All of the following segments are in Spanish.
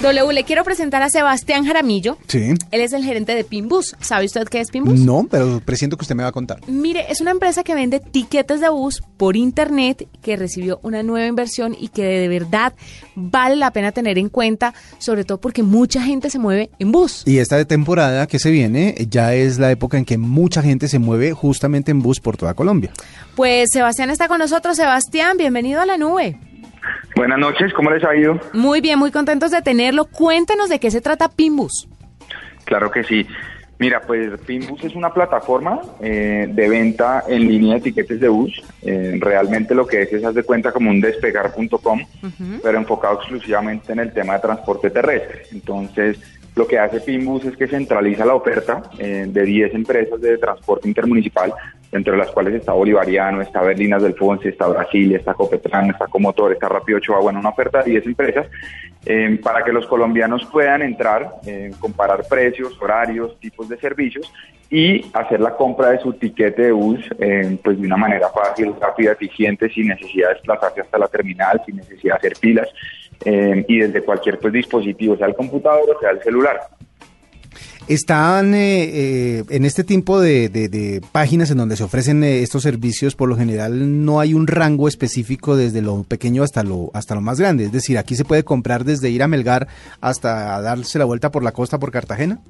W, le quiero presentar a Sebastián Jaramillo. Sí. Él es el gerente de Pinbus. ¿Sabe usted qué es Pinbus? No, pero presiento que usted me va a contar. Mire, es una empresa que vende tiquetes de bus por internet, que recibió una nueva inversión y que de verdad vale la pena tener en cuenta, sobre todo porque mucha gente se mueve en bus. Y esta temporada que se viene ya es la época en que mucha gente se mueve justamente en bus por toda Colombia. Pues Sebastián está con nosotros. Sebastián, bienvenido a la nube. Buenas noches, ¿cómo les ha ido? Muy bien, muy contentos de tenerlo. Cuéntenos de qué se trata Pinbus. Claro que sí. Mira, pues Pinbus es una plataforma eh, de venta en línea de tiquetes de bus. Eh, realmente lo que es es, haz de cuenta, como un despegar.com, pero enfocado exclusivamente en el tema de transporte terrestre. Entonces, lo que hace Pinbus es que centraliza la oferta eh, de 10 empresas de transporte intermunicipal, entre las cuales está Bolivariano, está Berlinas del Fonse, está Brasil, está Copetran, está Comotor, está Rápido Ochoa, bueno, una oferta de 10 empresas eh, para que los colombianos puedan entrar, eh, comparar precios, horarios, tipos de servicios y hacer la compra de su tiquete de bus eh, pues de una manera fácil, rápida, eficiente, sin necesidad de desplazarse hasta la terminal, sin necesidad de hacer filas eh, y desde cualquier pues dispositivo, sea el computador o sea el celular. Están eh, eh, en este tipo de, de- páginas en donde se ofrecen eh, estos servicios, por lo general no hay un rango específico desde lo pequeño hasta lo hasta lo más grande. Es decir, aquí se puede comprar desde ir a Melgar hasta darse la vuelta por la costa por Cartagena.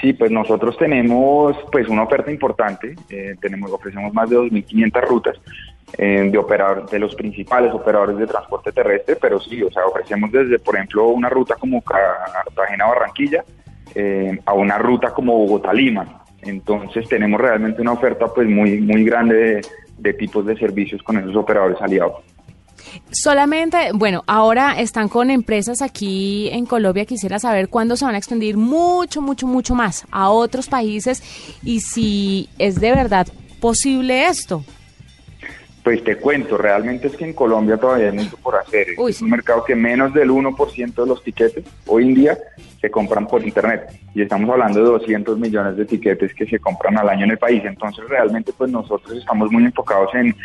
Sí, pues nosotros tenemos pues una oferta importante, eh, tenemos ofrecemos más de 2.500 rutas eh, de operador, de los principales operadores de transporte terrestre, pero sí, o sea, ofrecemos desde, por ejemplo, una ruta como Cartagena-Barranquilla eh, a una ruta como Bogotá-Lima. Entonces tenemos realmente una oferta pues muy muy grande de, de tipos de servicios con esos operadores aliados. Solamente, bueno, ahora están con empresas aquí en Colombia. Quisiera saber cuándo se van a extender mucho, mucho, mucho más a otros países y si es de verdad posible esto. Pues te cuento, realmente es que en Colombia todavía hay mucho por hacer. Uy, es un mercado que menos del 1% de los tiquetes hoy en día se compran por Internet. Y estamos hablando de 200 millones de tiquetes que se compran al año en el país. Entonces realmente pues nosotros estamos muy enfocados en,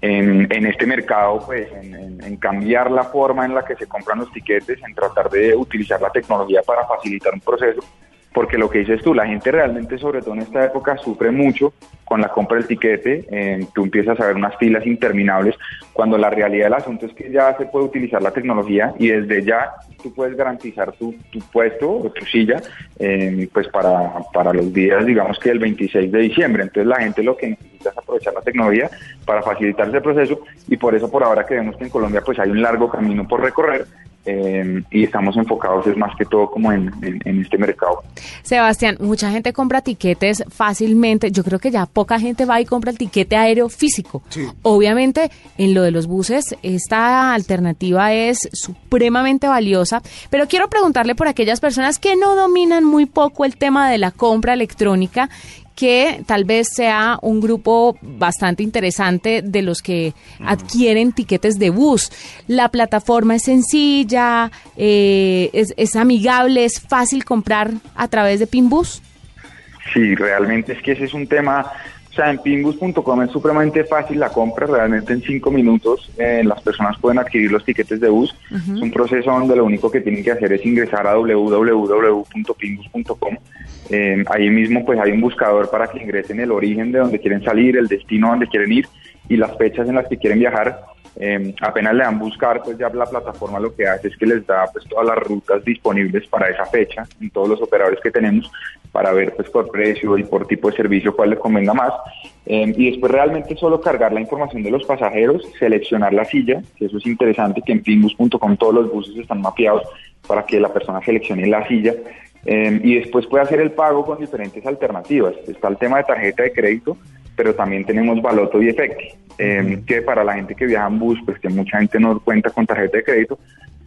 en, en este mercado, pues en, en- en cambiar la forma en la que se compran los tiquetes, en tratar de utilizar la tecnología para facilitar un proceso porque lo que dices tú, la gente realmente, sobre todo en esta época, sufre mucho con la compra del tiquete. eh, tú empiezas a ver unas filas interminables, cuando la realidad del asunto es que ya se puede utilizar la tecnología y desde ya tú puedes garantizar tu, tu puesto o tu silla eh, pues para, para los días, digamos que el 26 de diciembre. Entonces la gente lo que necesita es aprovechar la tecnología para facilitar ese proceso y por eso por ahora creemos que en Colombia pues hay un largo camino por recorrer eh, y estamos enfocados es más que todo como en, en- en este mercado. Sebastián, mucha gente compra tiquetes fácilmente. Yo creo que ya poca gente va y compra el tiquete aéreo físico. Obviamente, en lo de los buses, esta alternativa es supremamente valiosa. Pero quiero preguntarle por aquellas personas que no dominan muy poco el tema de la compra electrónica que tal vez sea un grupo bastante interesante de los que adquieren tiquetes de bus. La plataforma es sencilla, eh, es, es amigable, es fácil comprar a través de Pinbus. Sí, realmente es que ese es un tema, o sea, en pinbus.com es supremamente fácil la compra, realmente en cinco minutos eh, las personas pueden adquirir los tiquetes de bus. Es un proceso donde lo único que tienen que hacer es ingresar a www.pinbus.com. Eh, ahí mismo pues hay un buscador para que ingresen el origen de donde quieren salir, el destino donde quieren ir y las fechas en las que quieren viajar. Eh, apenas le dan buscar, pues ya la plataforma lo que hace es que les da pues todas las rutas disponibles para esa fecha en todos los operadores que tenemos para ver pues por precio y por tipo de servicio cuál les convenga más. Eh, y después realmente solo cargar la información de los pasajeros, seleccionar la silla, que eso es interesante, que en pinbus.com todos los buses están mapeados para que la persona seleccione la silla. Eh, y después puede hacer el pago con diferentes alternativas. Está el tema de tarjeta de crédito, pero también tenemos Baloto y Efecti, eh, que para la gente que viaja en bus, pues que mucha gente no cuenta con tarjeta de crédito,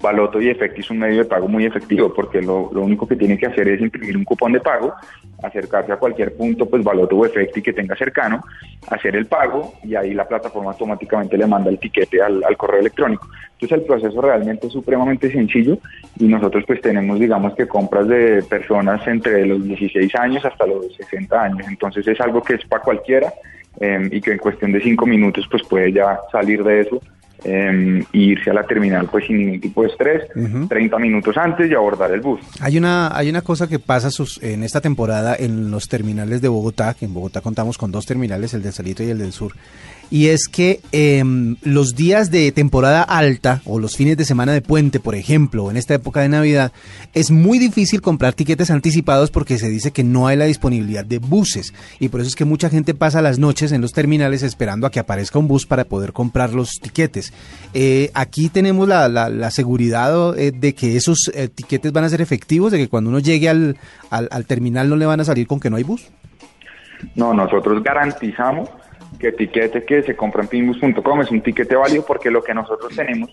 Baloto y Efecti es un medio de pago muy efectivo porque lo, lo, único que tiene que hacer es imprimir un cupón de pago, acercarse a cualquier punto, pues Baloto o Efecti que tenga cercano, hacer el pago y ahí la plataforma automáticamente le manda el tiquete al, al correo electrónico. Entonces el proceso realmente es supremamente sencillo y nosotros pues tenemos digamos que compras de personas entre los 16 años hasta los 60 años. Entonces es algo que es para cualquiera eh, y que en cuestión de 5 minutos pues puede ya salir de eso eh, irse a la terminal pues sin ningún tipo de estrés, uh -huh. 30 minutos antes y abordar el bus. Hay una, hay una cosa que pasa sus, en esta temporada en los terminales de Bogotá, que en Bogotá contamos con dos terminales, el del Salito y el del Sur, y es que eh, los días de temporada alta o los fines de semana de puente, por ejemplo, en esta época de Navidad, es muy difícil comprar tiquetes anticipados porque se dice que no hay la disponibilidad de buses y por eso es que mucha gente pasa las noches en los terminales esperando a que aparezca un bus para poder comprar los tiquetes. Eh, aquí tenemos la, la, la seguridad eh, de que esos eh, tiquetes van a ser efectivos, de que cuando uno llegue al, al terminal no le van a salir con que no hay bus. No, nosotros garantizamos que tiquete que se compra en pinbus.com es un tiquete válido porque lo que nosotros tenemos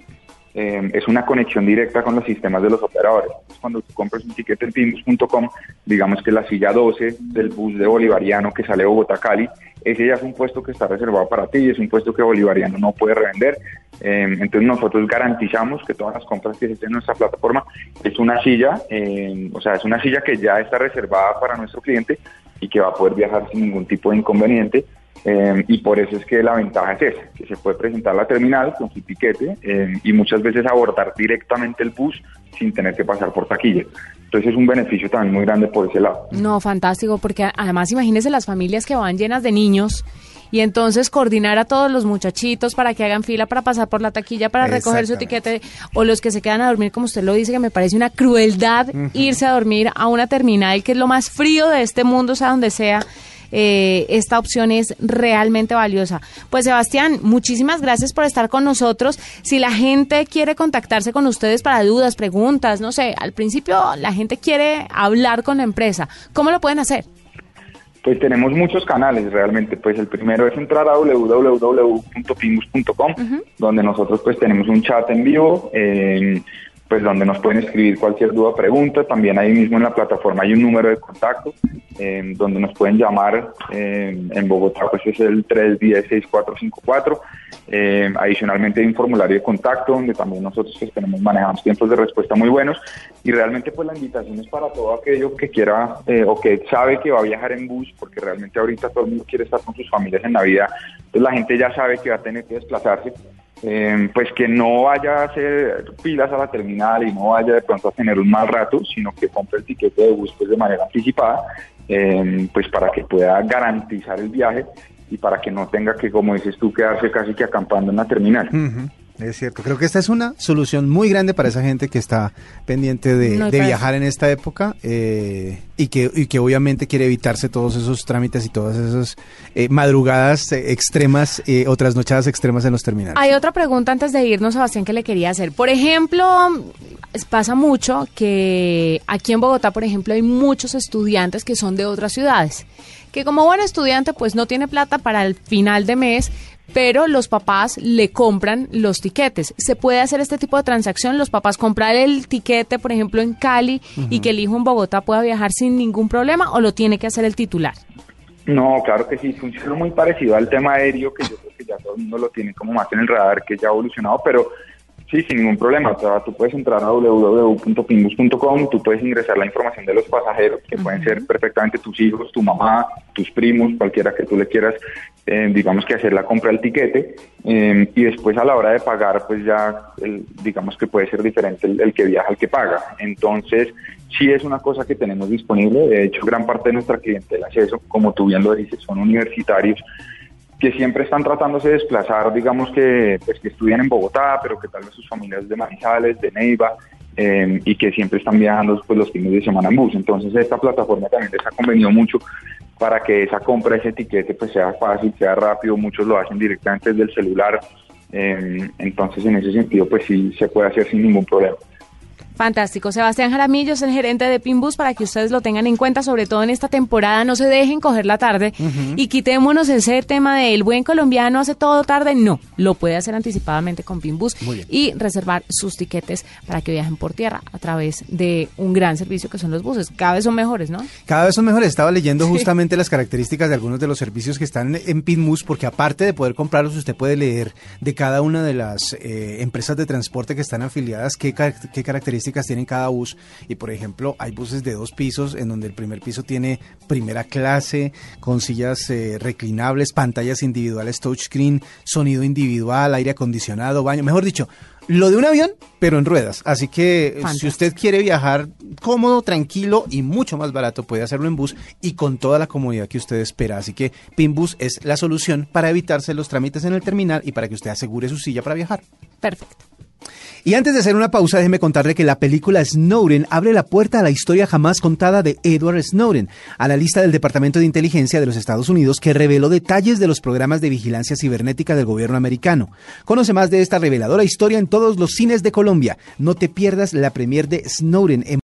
eh, es una conexión directa con los sistemas de los operadores. Entonces, cuando tú compras un tiquete en pinbus.com, digamos que la silla 12 del bus de Bolivariano que sale de Bogotá-Cali, ese ya es un puesto que está reservado para ti, es un puesto que Bolivariano no puede revender. Eh, entonces nosotros garantizamos que todas las compras que se hacen en nuestra plataforma es una silla, eh, o sea, es una silla que ya está reservada para nuestro cliente y que va a poder viajar sin ningún tipo de inconveniente. Eh, y por eso es que la ventaja es esa, que se puede presentar la terminal con su tiquete eh, y muchas veces abordar directamente el bus sin tener que pasar por taquilla. Entonces es un beneficio también muy grande por ese lado. No, fantástico, porque además imagínense las familias que van llenas de niños y entonces coordinar a todos los muchachitos para que hagan fila para pasar por la taquilla para recoger su tiquete o los que se quedan a dormir como usted lo dice que me parece una crueldad uh -huh. irse a dormir a una terminal que es lo más frío de este mundo sea donde sea eh, esta opción es realmente valiosa. Pues Sebastián, muchísimas gracias por estar con nosotros. Si la gente quiere contactarse con ustedes para dudas, preguntas, no sé, al principio la gente quiere hablar con la empresa, ¿cómo lo pueden hacer? Pues tenemos muchos canales realmente. Pues el primero es entrar a www.pingus.com, uh -huh. donde nosotros pues tenemos un chat en vivo. Eh, pues donde nos pueden escribir cualquier duda, pregunta. También ahí mismo en la plataforma hay un número de contacto eh, donde nos pueden llamar. Eh, en Bogotá pues es el 310-6454. Eh, adicionalmente hay un formulario de contacto donde también nosotros pues, tenemos, manejamos tiempos de respuesta muy buenos. Y realmente pues la invitación es para todo aquello que quiera o que sabe que va a viajar en bus, porque realmente ahorita todo el mundo quiere estar con sus familias en Navidad. Entonces la gente ya sabe que va a tener que desplazarse eh, pues que no vaya a hacer pilas a la terminal y no vaya de pronto a tener un mal rato, sino que compre el tiquete de bus pues, de manera anticipada, eh, pues para que pueda garantizar el viaje y para que no tenga que, como dices tú, quedarse casi que acampando en la terminal. Es cierto, creo que esta es una solución muy grande para esa gente que está pendiente de, no, de viajar en esta época eh, y, que, y que obviamente quiere evitarse todos esos trámites y todas esas eh, madrugadas extremas eh, o trasnochadas extremas en los terminales. Hay otra pregunta antes de irnos, Sebastián, que le quería hacer. Por ejemplo, pasa mucho que aquí en Bogotá, por ejemplo, hay muchos estudiantes que son de otras ciudades, que como buen estudiante pues no tiene plata para el final de mes, pero los papás le compran los tiquetes. ¿Se puede hacer este tipo de transacción? ¿Los papás comprar el tiquete, por ejemplo, en Cali y que el hijo en Bogotá pueda viajar sin ningún problema o lo tiene que hacer el titular? No, claro que sí, funciona muy parecido al tema aéreo, que yo creo que ya todo el mundo lo tiene como más en el radar, que ya ha evolucionado, pero Sí, sin ningún problema. O sea, tú puedes entrar a www.pinbus.com, tú puedes ingresar la información de los pasajeros, que uh -huh. pueden ser perfectamente tus hijos, tu mamá, tus primos, cualquiera que tú le quieras, eh, digamos que hacer la compra del tiquete. Eh, y después a la hora de pagar, pues ya, el, digamos que puede ser diferente el, el, que viaja al que paga. Entonces, sí es una cosa que tenemos disponible. De hecho, gran parte de nuestra clientela es eso. Como tú bien lo dices, son universitarios que siempre están tratándose de desplazar, digamos que, pues, que estudian en Bogotá, pero que tal vez sus familias de Manizales, de Neiva, eh, y que siempre están viajando pues, los fines de semana en bus. Entonces esta plataforma también les ha convenido mucho para que esa compra, ese etiquete, pues sea fácil, sea rápido, muchos lo hacen directamente desde el celular, eh, entonces en ese sentido pues sí se puede hacer sin ningún problema. Fantástico. Sebastián Jaramillo es el gerente de Pinbus para que ustedes lo tengan en cuenta, sobre todo en esta temporada. No se dejen coger la tarde y quitémonos ese tema de el buen colombiano hace todo tarde. No, lo puede hacer anticipadamente con Pinbus y reservar sus tiquetes para que viajen por tierra a través de un gran servicio que son los buses. Cada vez son mejores, ¿no? Cada vez son mejores. Estaba leyendo justamente las características de algunos de los servicios que están en Pinbus, porque aparte de poder comprarlos, usted puede leer de cada una de las eh, empresas de transporte que están afiliadas qué, qué características tienen cada bus. Y por ejemplo, hay buses de dos pisos en donde el primer piso tiene primera clase, con sillas eh, reclinables, pantallas individuales touchscreen, sonido individual, aire acondicionado, baño. Mejor dicho, lo de un avión, pero en ruedas. Así que si usted quiere viajar cómodo, tranquilo y mucho más barato, puede hacerlo en bus y con toda la comodidad que usted espera. Así que Pinbus es la solución para evitarse los trámites en el terminal y para que usted asegure su silla para viajar. Perfecto. Y antes de hacer una pausa, déjeme contarle que la película Snowden abre la puerta a la historia jamás contada de Edward Snowden, a la lista del Departamento de Inteligencia de los Estados Unidos que reveló detalles de los programas de vigilancia cibernética del gobierno americano. Conoce más de esta reveladora historia en todos los cines de Colombia. No te pierdas la premier de Snowden en